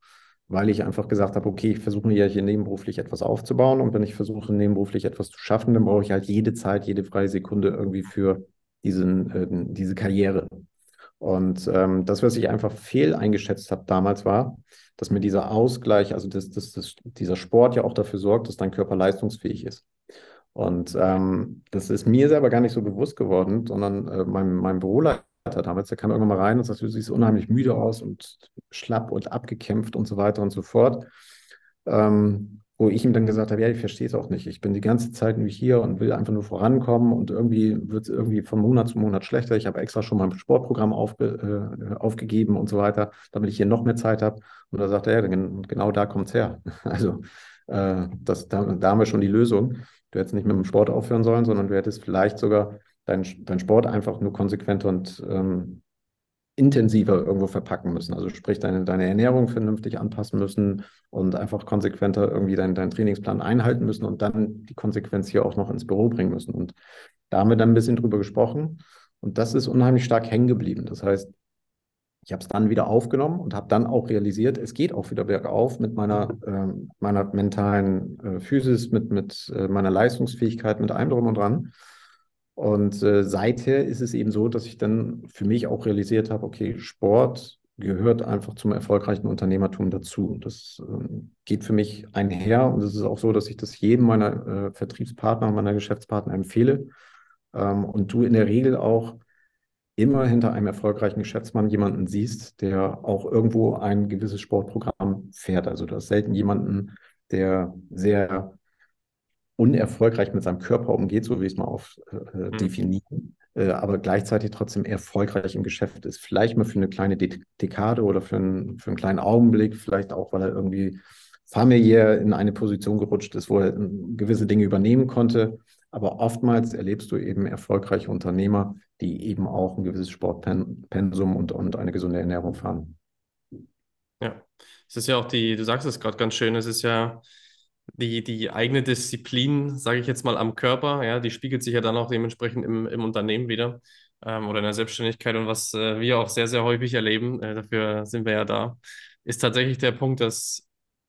B: weil ich einfach gesagt habe, okay, ich versuche mir ja hier nebenberuflich etwas aufzubauen und wenn ich versuche, nebenberuflich etwas zu schaffen, dann brauche ich halt jede Zeit, jede freie Sekunde irgendwie für diesen, äh, diese Karriere. Und ähm, das, was ich einfach fehl eingeschätzt habe damals, war, dass mir dieser Ausgleich, also das, das, das, dieser Sport ja auch dafür sorgt, dass dein Körper leistungsfähig ist. Und ähm, das ist mir selber gar nicht so bewusst geworden, sondern äh, mein, mein Büroleiter damals, der kam irgendwann mal rein und sagte, du siehst unheimlich müde aus und schlapp und abgekämpft und so weiter und so fort. Ähm, wo ich ihm dann gesagt habe, ja, ich verstehe es auch nicht. Ich bin die ganze Zeit nur hier und will einfach nur vorankommen und irgendwie wird es irgendwie von Monat zu Monat schlechter. Ich habe extra schon mein Sportprogramm aufge, äh, aufgegeben und so weiter, damit ich hier noch mehr Zeit habe. Und da sagt er, ja, genau da kommt es her. Also äh, das, da, da haben wir schon die Lösung. Du hättest nicht mit dem Sport aufhören sollen, sondern du hättest vielleicht sogar deinen dein Sport einfach nur konsequenter und ähm, intensiver irgendwo verpacken müssen. Also sprich, deine, deine Ernährung vernünftig anpassen müssen und einfach konsequenter irgendwie deinen dein Trainingsplan einhalten müssen und dann die Konsequenz hier auch noch ins Büro bringen müssen. Und da haben wir dann ein bisschen drüber gesprochen und das ist unheimlich stark hängen geblieben. Das heißt, ich habe es dann wieder aufgenommen und habe dann auch realisiert, es geht auch wieder bergauf mit meiner, äh, meiner mentalen äh, Physis, mit, mit äh, meiner Leistungsfähigkeit, mit allem drum und dran. Und äh, seither ist es eben so, dass ich dann für mich auch realisiert habe, okay, Sport gehört einfach zum erfolgreichen Unternehmertum dazu. Das äh, geht für mich einher und es ist auch so, dass ich das jedem meiner äh, Vertriebspartner, meiner Geschäftspartner empfehle. Ähm, und du in der Regel auch immer hinter einem erfolgreichen Geschäftsmann jemanden siehst, der auch irgendwo ein gewisses Sportprogramm fährt. Also du hast selten jemanden, der sehr unerfolgreich mit seinem Körper umgeht, so wie ich es mal auf äh, mhm. definieren, äh, aber gleichzeitig trotzdem erfolgreich im Geschäft ist. Vielleicht mal für eine kleine De Dekade oder für, ein, für einen kleinen Augenblick, vielleicht auch, weil er irgendwie familiär in eine Position gerutscht ist, wo er äh, gewisse Dinge übernehmen konnte. Aber oftmals erlebst du eben erfolgreiche Unternehmer, die eben auch ein gewisses Sportpensum und, und eine gesunde Ernährung fahren.
A: Ja, es ist ja auch die, du sagst es gerade ganz schön, es ist ja die, die eigene Disziplin, sage ich jetzt mal, am Körper, ja, die spiegelt sich ja dann auch dementsprechend im, im Unternehmen wieder ähm, oder in der Selbstständigkeit. Und was äh, wir auch sehr, sehr häufig erleben, äh, dafür sind wir ja da, ist tatsächlich der Punkt, dass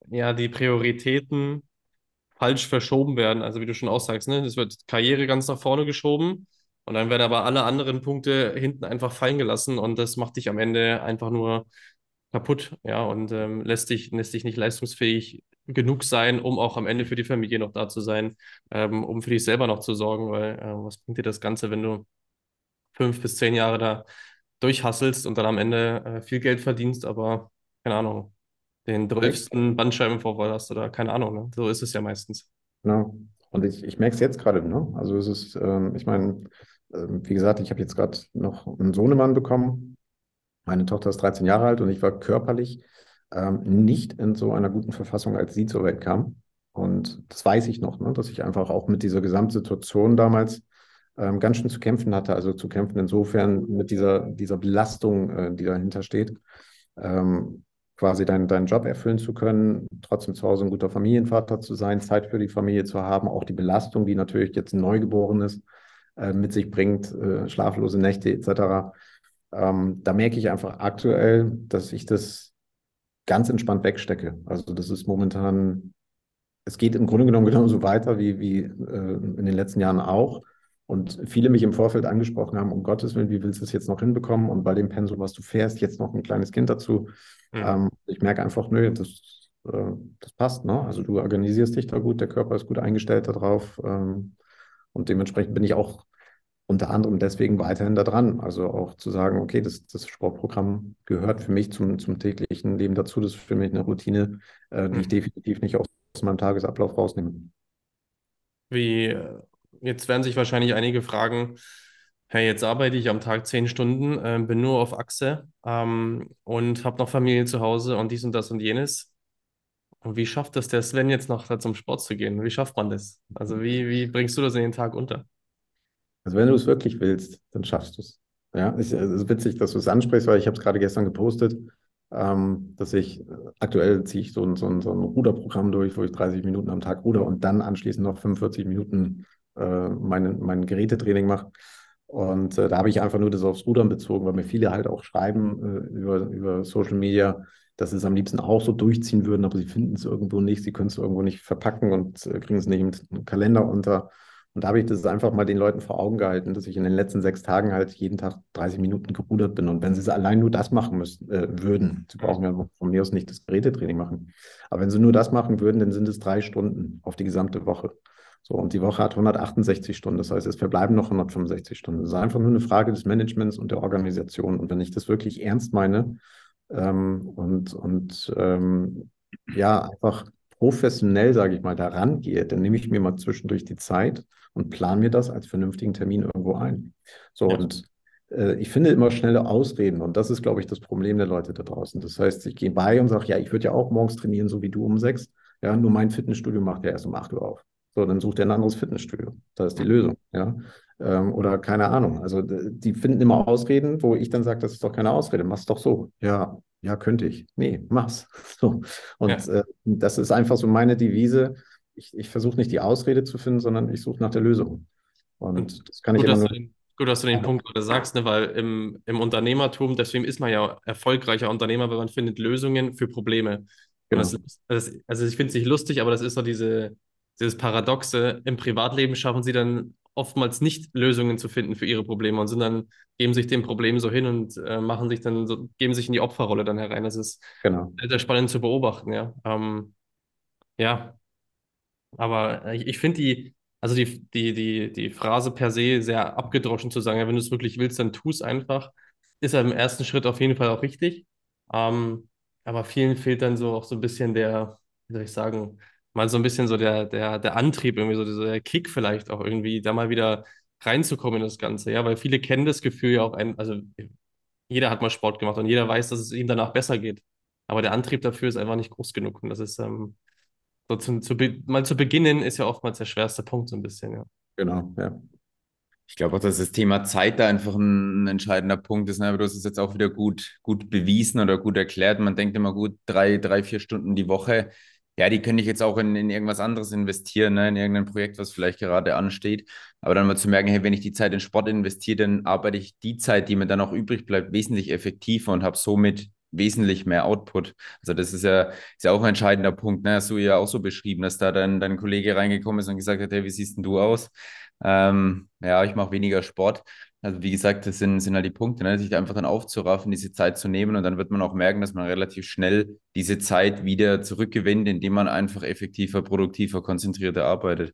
A: ja die Prioritäten falsch verschoben werden. Also wie du schon aussagst, ne? es wird Karriere ganz nach vorne geschoben und dann werden aber alle anderen Punkte hinten einfach fallen gelassen und das macht dich am Ende einfach nur kaputt, ja, und ähm, lässt dich, lässt dich nicht leistungsfähig genug sein, um auch am Ende für die Familie noch da zu sein, ähm, um für dich selber noch zu sorgen, weil äh, was bringt dir das Ganze, wenn du fünf bis zehn Jahre da durchhasselst und dann am Ende äh, viel Geld verdienst, aber keine Ahnung, den drölfsten Bandscheibenvorfall hast oder keine Ahnung, ne? so ist es ja meistens.
B: Genau. Und ich, ich merke es jetzt gerade, ne? Also es ist, ähm, ich meine, äh, wie gesagt, ich habe jetzt gerade noch einen Sohnemann bekommen. Meine Tochter ist 13 Jahre alt und ich war körperlich ähm, nicht in so einer guten Verfassung, als sie zur Welt kam. Und das weiß ich noch, ne, dass ich einfach auch mit dieser Gesamtsituation damals ähm, ganz schön zu kämpfen hatte. Also zu kämpfen insofern mit dieser, dieser Belastung, äh, die dahinter steht, ähm, quasi deinen, deinen Job erfüllen zu können, trotzdem zu Hause ein guter Familienvater zu sein, Zeit für die Familie zu haben, auch die Belastung, die natürlich jetzt ein Neugeborenes äh, mit sich bringt, äh, schlaflose Nächte etc. Ähm, da merke ich einfach aktuell, dass ich das ganz entspannt wegstecke. Also das ist momentan, es geht im Grunde genommen genauso weiter wie, wie äh, in den letzten Jahren auch. Und viele mich im Vorfeld angesprochen haben, um Gottes Willen, wie willst du es jetzt noch hinbekommen? Und bei dem Pensum, was du fährst, jetzt noch ein kleines Kind dazu. Mhm. Ähm, ich merke einfach, nö, das, äh, das passt. Ne? Also du organisierst dich da gut, der Körper ist gut eingestellt darauf. Ähm, und dementsprechend bin ich auch unter anderem deswegen weiterhin da dran. Also auch zu sagen, okay, das, das Sportprogramm gehört für mich zum, zum täglichen Leben dazu. Das ist für mich eine Routine, äh, die ich mhm. definitiv nicht aus meinem Tagesablauf rausnehme.
A: Wie, äh, jetzt werden sich wahrscheinlich einige fragen, hey, jetzt arbeite ich am Tag zehn Stunden, äh, bin nur auf Achse ähm, und habe noch Familie zu Hause und dies und das und jenes. Und wie schafft das der Sven jetzt noch da zum Sport zu gehen? Wie schafft man das? Also wie, wie bringst du das in den Tag unter?
B: Also wenn du es wirklich willst, dann schaffst du es. Ja, es ist witzig, dass du es ansprichst, weil ich habe es gerade gestern gepostet. ähm, dass ich aktuell ziehe ich so ein, so, ein, so ein Ruderprogramm durch, wo ich 30 Minuten am Tag ruder und dann anschließend noch 45 Minuten äh, mein, mein Gerätetraining mache. Und äh, da habe ich einfach nur das aufs Rudern bezogen, weil mir viele halt auch schreiben äh, über, über Social Media, dass sie es am liebsten auch so durchziehen würden, aber sie finden es irgendwo nicht, sie können es irgendwo nicht verpacken und äh, kriegen es nicht im Kalender unter. Und da habe ich das einfach mal den Leuten vor Augen gehalten, dass ich in den letzten sechs Tagen halt jeden Tag 30 Minuten gerudert bin. Und wenn sie allein nur das machen müssen, äh, würden, sie brauchen ja von mir aus nicht das Gerätetraining machen, aber wenn sie nur das machen würden, dann sind es drei Stunden auf die gesamte Woche. So, und die Woche hat 168 Stunden. Das heißt, es verbleiben noch 165 Stunden. Das ist einfach nur eine Frage des Managements und der Organisation. Und wenn ich das wirklich ernst meine ähm, und, und ähm, ja, einfach professionell, sage ich mal, daran gehe, dann nehme ich mir mal zwischendurch die Zeit und plane mir das als vernünftigen Termin irgendwo ein. So, ja. und äh, ich finde immer schnelle Ausreden und das ist, glaube ich, das Problem der Leute da draußen. Das heißt, ich gehe bei und sage, ja, ich würde ja auch morgens trainieren, so wie du um sechs. Ja, nur mein Fitnessstudio macht ja erst um 8 Uhr auf. So, dann sucht er ein anderes Fitnessstudio. Das ist die Lösung, ja. Ähm, oder keine Ahnung. Also die finden immer Ausreden, wo ich dann sage, das ist doch keine Ausrede, mach's doch so. Ja, ja, könnte ich. Nee, mach's. So. Und ja. äh, das ist einfach so meine Devise. Ich, ich versuche nicht die Ausrede zu finden, sondern ich suche nach der Lösung. Und das kann gut, ich immer nur.
A: Den, gut, dass du den Punkt gerade sagst, ne? weil im, im Unternehmertum, deswegen ist man ja erfolgreicher Unternehmer, weil man findet Lösungen für Probleme. Genau. Das, das, also ich finde es nicht lustig, aber das ist so diese, dieses Paradoxe. Im Privatleben schaffen sie dann oftmals nicht Lösungen zu finden für ihre Probleme und sind dann, geben sich dem Problem so hin und äh, machen sich dann so, geben sich in die Opferrolle dann herein. Das ist genau. sehr, sehr spannend zu beobachten, ja. Ähm, ja. Aber ich, ich finde die, also die, die, die, die Phrase per se sehr abgedroschen zu sagen, ja, wenn du es wirklich willst, dann tu es einfach, ist ja im ersten Schritt auf jeden Fall auch richtig. Ähm, aber vielen fehlt dann so auch so ein bisschen der, wie soll ich sagen, mal so ein bisschen so der, der, der Antrieb, irgendwie so dieser Kick vielleicht auch irgendwie, da mal wieder reinzukommen in das Ganze, ja, weil viele kennen das Gefühl ja auch, ein, also jeder hat mal Sport gemacht und jeder weiß, dass es ihm danach besser geht. Aber der Antrieb dafür ist einfach nicht groß genug. Und das ist ähm, so zu, zu mal zu beginnen, ist ja oftmals der schwerste Punkt, so ein bisschen, ja.
B: Genau, ja.
C: Ich glaube auch, dass das Thema Zeit da einfach ein, ein entscheidender Punkt ist. Ne? Aber du hast es jetzt auch wieder gut, gut bewiesen oder gut erklärt. Man denkt immer gut, drei, drei, vier Stunden die Woche ja, die könnte ich jetzt auch in, in irgendwas anderes investieren, ne? in irgendein Projekt, was vielleicht gerade ansteht. Aber dann mal zu merken, hey, wenn ich die Zeit in Sport investiere, dann arbeite ich die Zeit, die mir dann auch übrig bleibt, wesentlich effektiver und habe somit wesentlich mehr Output. Also das ist ja, ist ja auch ein entscheidender Punkt. Ne? Hast du ja auch so beschrieben, dass da dein, dein Kollege reingekommen ist und gesagt hat, hey, wie siehst denn du aus? Ähm, ja, ich mache weniger Sport. Also wie gesagt, das sind, sind halt die Punkte, ne? sich einfach dann aufzuraffen, diese Zeit zu nehmen und dann wird man auch merken, dass man relativ schnell diese Zeit wieder zurückgewinnt, indem man einfach effektiver, produktiver, konzentrierter arbeitet.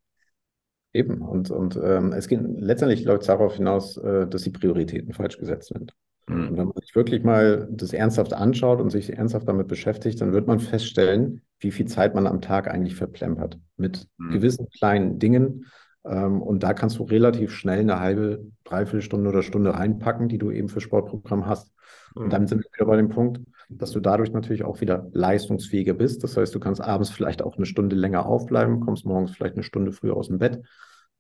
B: Eben, und, und ähm, es geht letztendlich läuft darauf hinaus, äh, dass die Prioritäten falsch gesetzt sind. Mhm. Und wenn man sich wirklich mal das ernsthaft anschaut und sich ernsthaft damit beschäftigt, dann wird man feststellen, wie viel Zeit man am Tag eigentlich verplempert mit mhm. gewissen kleinen Dingen, ähm, und da kannst du relativ schnell eine halbe, dreiviertel Stunde oder Stunde reinpacken, die du eben für Sportprogramm hast. Mhm. Und dann sind wir wieder bei dem Punkt, dass du dadurch natürlich auch wieder leistungsfähiger bist. Das heißt, du kannst abends vielleicht auch eine Stunde länger aufbleiben, kommst morgens vielleicht eine Stunde früher aus dem Bett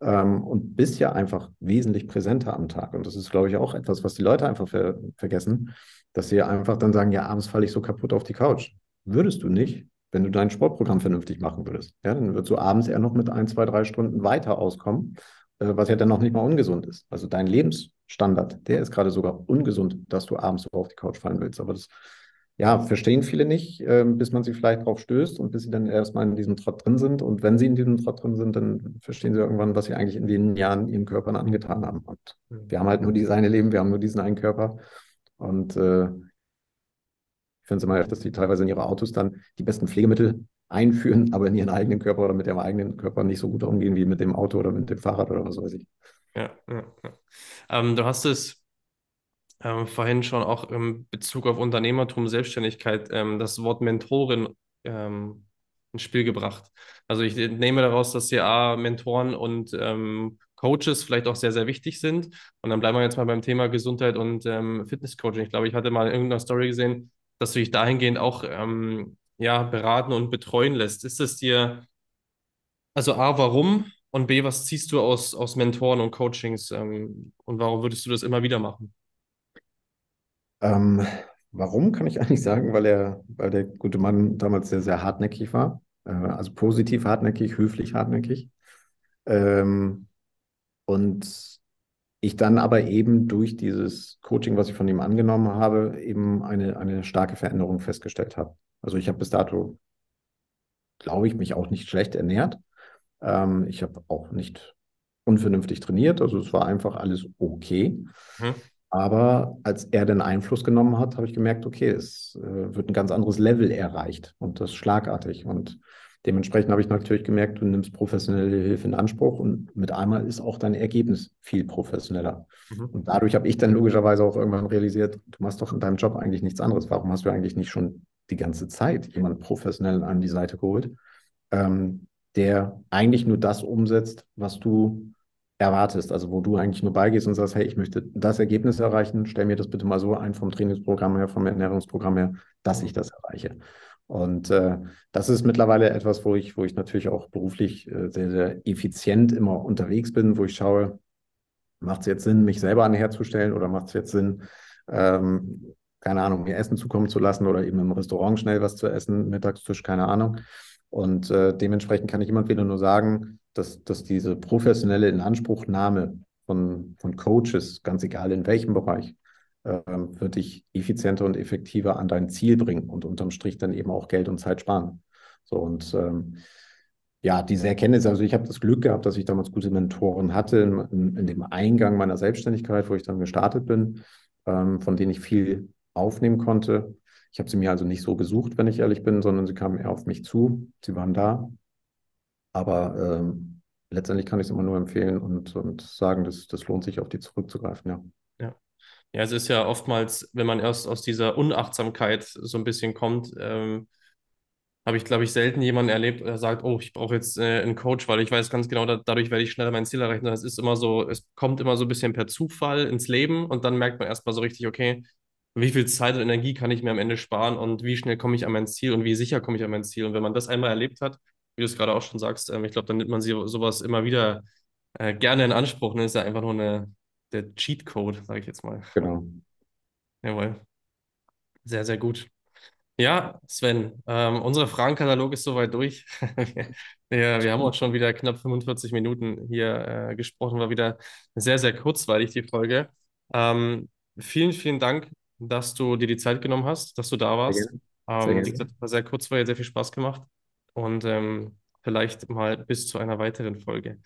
B: ähm, und bist ja einfach wesentlich präsenter am Tag. Und das ist, glaube ich, auch etwas, was die Leute einfach ver vergessen, dass sie einfach dann sagen, ja, abends falle ich so kaputt auf die Couch. Würdest du nicht, wenn du dein Sportprogramm vernünftig machen würdest. Ja, dann würdest du abends eher noch mit ein, zwei, drei Stunden weiter auskommen, äh, was ja dann noch nicht mal ungesund ist. Also dein Lebensstandard, der ist gerade sogar ungesund, dass du abends so auf die Couch fallen willst. Aber das ja, verstehen viele nicht, äh, bis man sie vielleicht drauf stößt und bis sie dann erstmal in diesem Trott drin sind. Und wenn sie in diesem Trott drin sind, dann verstehen sie irgendwann, was sie eigentlich in den Jahren ihren Körpern angetan haben. Und mhm. wir haben halt nur dieses eine Leben, wir haben nur diesen einen Körper. Und äh, finde es immer, dass die teilweise in ihre Autos dann die besten Pflegemittel einführen, aber in ihren eigenen Körper oder mit ihrem eigenen Körper nicht so gut umgehen wie mit dem Auto oder mit dem Fahrrad oder was weiß ich.
A: Ja, ja, ja. Ähm, du hast es ähm, vorhin schon auch im Bezug auf Unternehmertum, Selbstständigkeit, ähm, das Wort Mentorin ähm, ins Spiel gebracht. Also ich nehme daraus, dass ja Mentoren und ähm, Coaches vielleicht auch sehr, sehr wichtig sind. Und dann bleiben wir jetzt mal beim Thema Gesundheit und ähm, Fitnesscoaching. Ich glaube, ich hatte mal in irgendeiner Story gesehen, dass du dich dahingehend auch ähm, ja, beraten und betreuen lässt. Ist es dir, also A, warum und B, was ziehst du aus, aus Mentoren und Coachings und warum würdest du das immer wieder machen?
B: Ähm, warum kann ich eigentlich sagen, weil er, weil der gute Mann damals sehr, sehr hartnäckig war. Äh, also positiv hartnäckig, höflich hartnäckig. Ähm, und ich dann aber eben durch dieses Coaching, was ich von ihm angenommen habe, eben eine, eine starke Veränderung festgestellt habe. Also ich habe bis dato, glaube ich, mich auch nicht schlecht ernährt. Ähm, ich habe auch nicht unvernünftig trainiert. Also es war einfach alles okay. Mhm. Aber als er den Einfluss genommen hat, habe ich gemerkt, okay, es äh, wird ein ganz anderes Level erreicht und das schlagartig. Und dementsprechend habe ich natürlich gemerkt, du nimmst professionelle Hilfe in Anspruch und mit einmal ist auch dein Ergebnis viel professioneller. Mhm. Und dadurch habe ich dann logischerweise auch irgendwann realisiert, du machst doch in deinem Job eigentlich nichts anderes. Warum hast du eigentlich nicht schon die ganze Zeit jemanden professionell an die Seite geholt, ähm, der eigentlich nur das umsetzt, was du erwartest, also wo du eigentlich nur beigehst und sagst, hey, ich möchte das Ergebnis erreichen, stell mir das bitte mal so ein vom Trainingsprogramm her, vom Ernährungsprogramm her, dass ich das erreiche. Und äh, das ist mittlerweile etwas, wo ich, wo ich natürlich auch beruflich äh, sehr, sehr effizient immer unterwegs bin, wo ich schaue, macht es jetzt Sinn, mich selber anherzustellen oder macht es jetzt Sinn, ähm, keine Ahnung, mir Essen zukommen zu lassen oder eben im Restaurant schnell was zu essen, Mittagstisch, keine Ahnung. Und äh, dementsprechend kann ich immer wieder nur sagen, dass, dass diese professionelle Inanspruchnahme von, von Coaches, ganz egal in welchem Bereich, äh, wird dich effizienter und effektiver an dein Ziel bringen und unterm Strich dann eben auch Geld und Zeit sparen. So und ähm, ja, diese Erkenntnis, also ich habe das Glück gehabt, dass ich damals gute Mentoren hatte in, in, in dem Eingang meiner Selbstständigkeit, wo ich dann gestartet bin, ähm, von denen ich viel aufnehmen konnte. Ich habe sie mir also nicht so gesucht, wenn ich ehrlich bin, sondern sie kamen eher auf mich zu. Sie waren da. Aber ähm, letztendlich kann ich es immer nur empfehlen und, und sagen, dass das lohnt sich, auf die zurückzugreifen, ja.
A: Ja. Ja, es ist ja oftmals, wenn man erst aus dieser Unachtsamkeit so ein bisschen kommt, ähm, habe ich, glaube ich, selten jemanden erlebt, der sagt, oh, ich brauche jetzt äh, einen Coach, weil ich weiß ganz genau, da, dadurch werde ich schneller mein Ziel erreichen. Es ist immer so, es kommt immer so ein bisschen per Zufall ins Leben und dann merkt man erstmal so richtig, okay, wie viel Zeit und Energie kann ich mir am Ende sparen und wie schnell komme ich an mein Ziel und wie sicher komme ich an mein Ziel. Und wenn man das einmal erlebt hat, wie du es gerade auch schon sagst, ähm, ich glaube, dann nimmt man sie, sowas immer wieder äh, gerne in Anspruch. Ne? Ist ja einfach nur eine, der Cheat-Code, sage ich jetzt mal.
B: Genau.
A: Jawohl. Sehr, sehr gut. Ja, Sven, ähm, unser Fragenkatalog ist soweit durch. wir, wir haben auch schon wieder knapp 45 Minuten hier äh, gesprochen, war wieder sehr, sehr kurzweilig die Folge. Ähm, vielen, vielen Dank dass du dir die Zeit genommen hast, dass du da warst. Sehr. Sehr ähm, wie gesagt, war sehr kurzweilig, sehr viel Spaß gemacht. Und ähm, vielleicht mal bis zu einer weiteren Folge.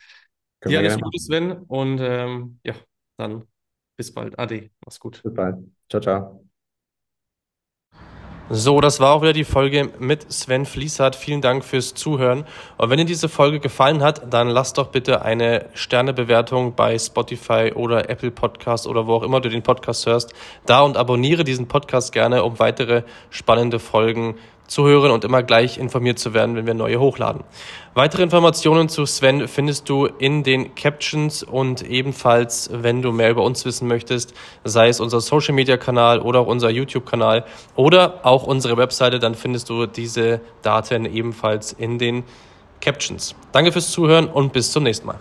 A: Können dir alles Gute, Sven. Und ähm, ja, dann bis bald. Ade. Mach's gut.
B: Bis bald. Ciao, ciao.
A: So, das war auch wieder die Folge mit Sven Fließhardt. Vielen Dank fürs Zuhören. Und wenn dir diese Folge gefallen hat, dann lass doch bitte eine Sternebewertung bei Spotify oder Apple Podcast oder wo auch immer du den Podcast hörst da und abonniere diesen Podcast gerne, um weitere spannende Folgen zu hören und immer gleich informiert zu werden, wenn wir neue hochladen. Weitere Informationen zu Sven findest du in den Captions und ebenfalls, wenn du mehr über uns wissen möchtest, sei es unser Social Media Kanal oder auch unser YouTube Kanal oder auch unsere Webseite, dann findest du diese Daten ebenfalls in den Captions. Danke fürs Zuhören und bis zum nächsten Mal.